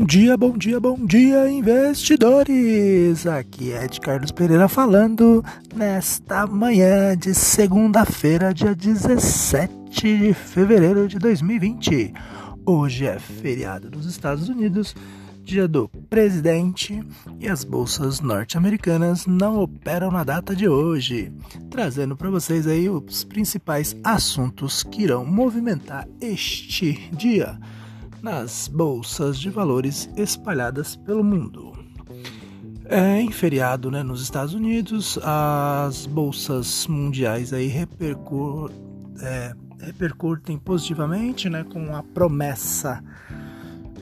Bom dia, bom dia, bom dia, investidores! Aqui é Ed Carlos Pereira falando nesta manhã de segunda-feira, dia 17 de fevereiro de 2020. Hoje é feriado nos Estados Unidos, dia do presidente, e as bolsas norte-americanas não operam na data de hoje, trazendo para vocês aí os principais assuntos que irão movimentar este dia nas bolsas de valores espalhadas pelo mundo. É, em feriado né, nos Estados Unidos, as bolsas mundiais aí repercu é, repercutem positivamente né, com a promessa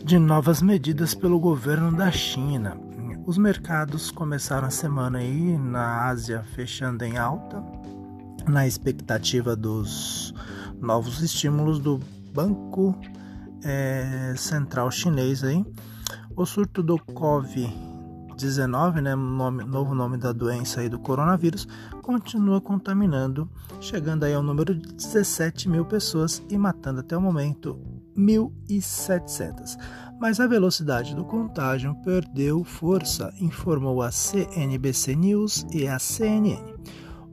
de novas medidas pelo governo da China. Os mercados começaram a semana aí na Ásia fechando em alta, na expectativa dos novos estímulos do Banco é, Central Chinês aí. O surto do Covid-19, né, nome, novo nome da doença aí do coronavírus, continua contaminando, chegando aí ao número de 17 mil pessoas e matando até o momento 1.700. Mas a velocidade do contágio perdeu força, informou a CNBC News e a CNN.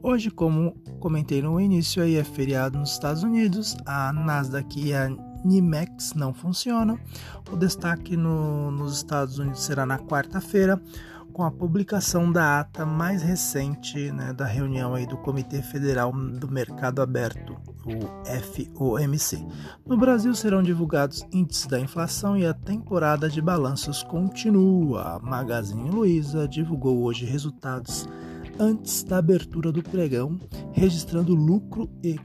Hoje, como comentei no início, aí é feriado nos Estados Unidos, a Nasdaq e a Nimex não funcionam. O destaque no, nos Estados Unidos será na quarta-feira, com a publicação da ata mais recente né, da reunião aí do Comitê Federal do Mercado Aberto, o FOMC. No Brasil serão divulgados índices da inflação e a temporada de balanços continua. A Magazine Luiza divulgou hoje resultados antes da abertura do pregão, registrando lucro e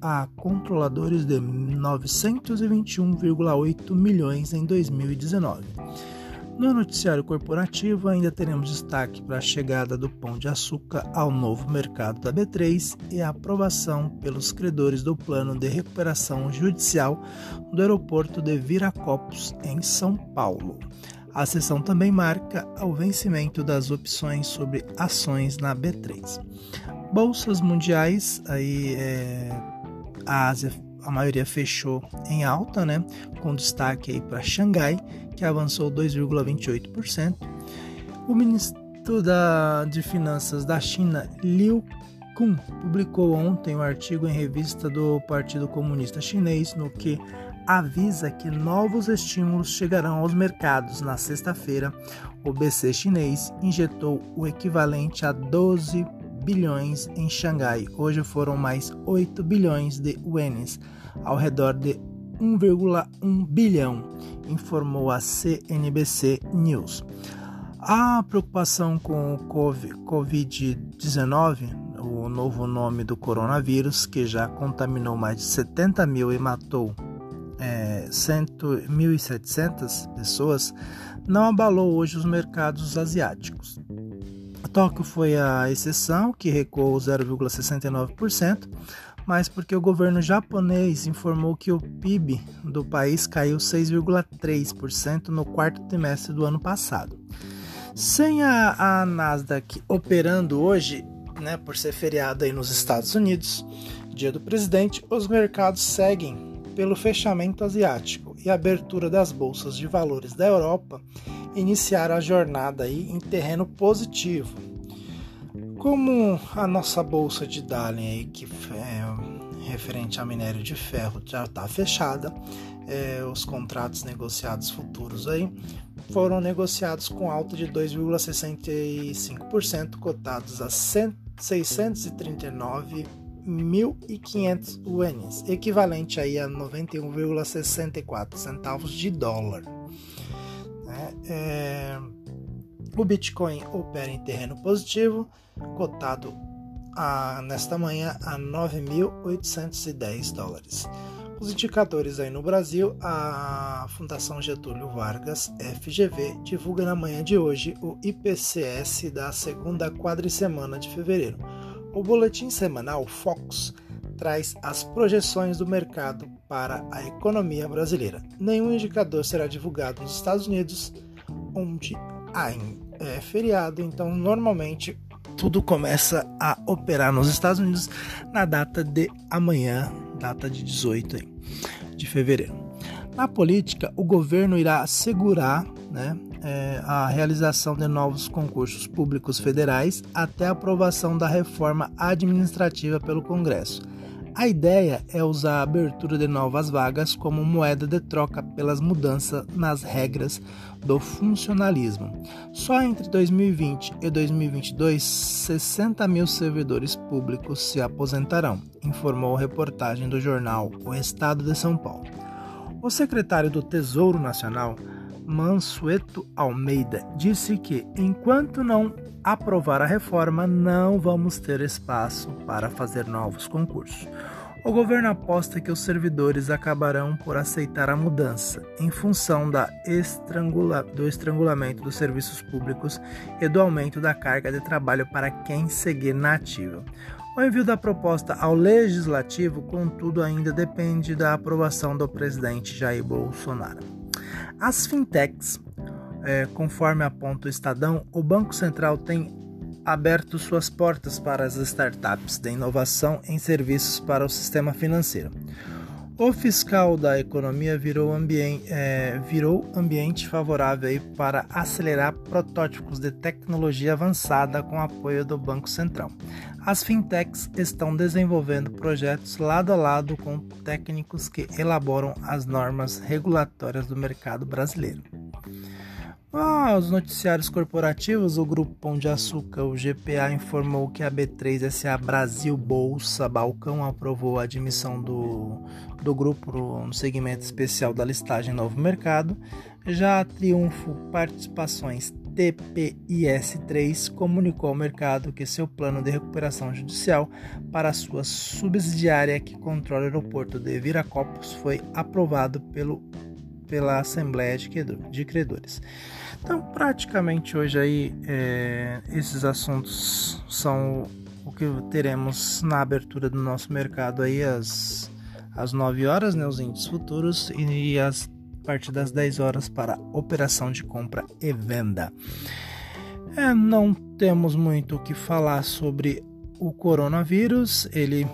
a controladores de 921,8 milhões em 2019. No noticiário corporativo, ainda teremos destaque para a chegada do Pão de Açúcar ao novo mercado da B3 e a aprovação pelos credores do plano de recuperação judicial do aeroporto de Viracopos, em São Paulo. A sessão também marca o vencimento das opções sobre ações na B3. Bolsas mundiais, aí é, a Ásia, a maioria fechou em alta, né, com destaque aí para Xangai, que avançou 2,28%. O ministro da, de Finanças da China, Liu Kun, publicou ontem um artigo em revista do Partido Comunista Chinês no que avisa que novos estímulos chegarão aos mercados. Na sexta-feira, o BC chinês injetou o equivalente a 12 bilhões em Xangai. Hoje foram mais 8 bilhões de ienes, ao redor de 1,1 bilhão, informou a CNBC News. A preocupação com o Covid-19, o novo nome do coronavírus, que já contaminou mais de 70 mil e matou é, 1.700 pessoas, não abalou hoje os mercados asiáticos. Tóquio foi a exceção, que recuou 0,69%, mas porque o governo japonês informou que o PIB do país caiu 6,3% no quarto trimestre do ano passado. Sem a, a Nasdaq operando hoje, né, por ser feriado aí nos Estados Unidos, dia do presidente, os mercados seguem pelo fechamento asiático e abertura das bolsas de valores da Europa iniciar a jornada aí em terreno positivo. Como a nossa bolsa de Dalian aí, que é referente a minério de ferro já está fechada, é, os contratos negociados futuros aí foram negociados com alta de 2,65%, cotados a 639.500 ienes, equivalente aí a 91,64 centavos de dólar. Né? É, o Bitcoin opera em terreno positivo, cotado a, nesta manhã a 9.810 dólares. Os indicadores aí no Brasil, a Fundação Getúlio Vargas, FGV, divulga na manhã de hoje o IPCS da segunda quadricemana de fevereiro. O boletim semanal Fox traz as projeções do mercado para a economia brasileira. Nenhum indicador será divulgado nos Estados Unidos, onde é feriado, então normalmente tudo começa a operar nos Estados Unidos na data de amanhã, data de 18 de fevereiro. Na política, o governo irá assegurar né, é, a realização de novos concursos públicos federais até a aprovação da reforma administrativa pelo Congresso. A ideia é usar a abertura de novas vagas como moeda de troca pelas mudanças nas regras do funcionalismo. Só entre 2020 e 2022, 60 mil servidores públicos se aposentarão, informou a reportagem do jornal O Estado de São Paulo. O secretário do Tesouro Nacional, Mansueto Almeida, disse que, enquanto não aprovar a reforma, não vamos ter espaço para fazer novos concursos. O governo aposta que os servidores acabarão por aceitar a mudança, em função estrangula do estrangulamento dos serviços públicos e do aumento da carga de trabalho para quem seguir na ativa. O envio da proposta ao Legislativo, contudo, ainda depende da aprovação do presidente Jair Bolsonaro. As fintechs, é, conforme aponta o Estadão, o Banco Central tem aberto suas portas para as startups de inovação em serviços para o sistema financeiro. O fiscal da economia virou, ambiente, é, virou ambiente favorável para acelerar protótipos de tecnologia avançada com apoio do Banco Central. As fintechs estão desenvolvendo projetos lado a lado com técnicos que elaboram as normas regulatórias do mercado brasileiro. Aos noticiários corporativos, o Grupo Pão de Açúcar, o GPA, informou que a B3SA Brasil Bolsa Balcão aprovou a admissão do, do grupo no segmento especial da listagem Novo Mercado. Já a Triunfo Participações TPIS3 comunicou ao mercado que seu plano de recuperação judicial para sua subsidiária que controla o aeroporto de Viracopos foi aprovado pelo pela Assembleia de Credores. Então, praticamente hoje aí, é, esses assuntos são o que teremos na abertura do nosso mercado aí às, às 9 horas, né, os índices futuros, e, às, a partir das 10 horas para operação de compra e venda. É, não temos muito o que falar sobre o coronavírus, ele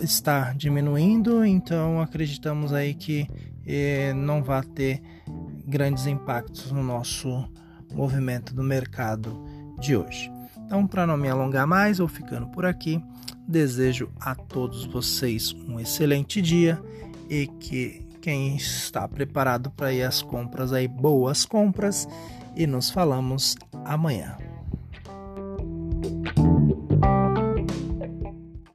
está diminuindo, então acreditamos aí que eh, não vai ter grandes impactos no nosso movimento do mercado de hoje. Então, para não me alongar mais, vou ficando por aqui. Desejo a todos vocês um excelente dia e que quem está preparado para ir às compras aí, boas compras e nos falamos amanhã.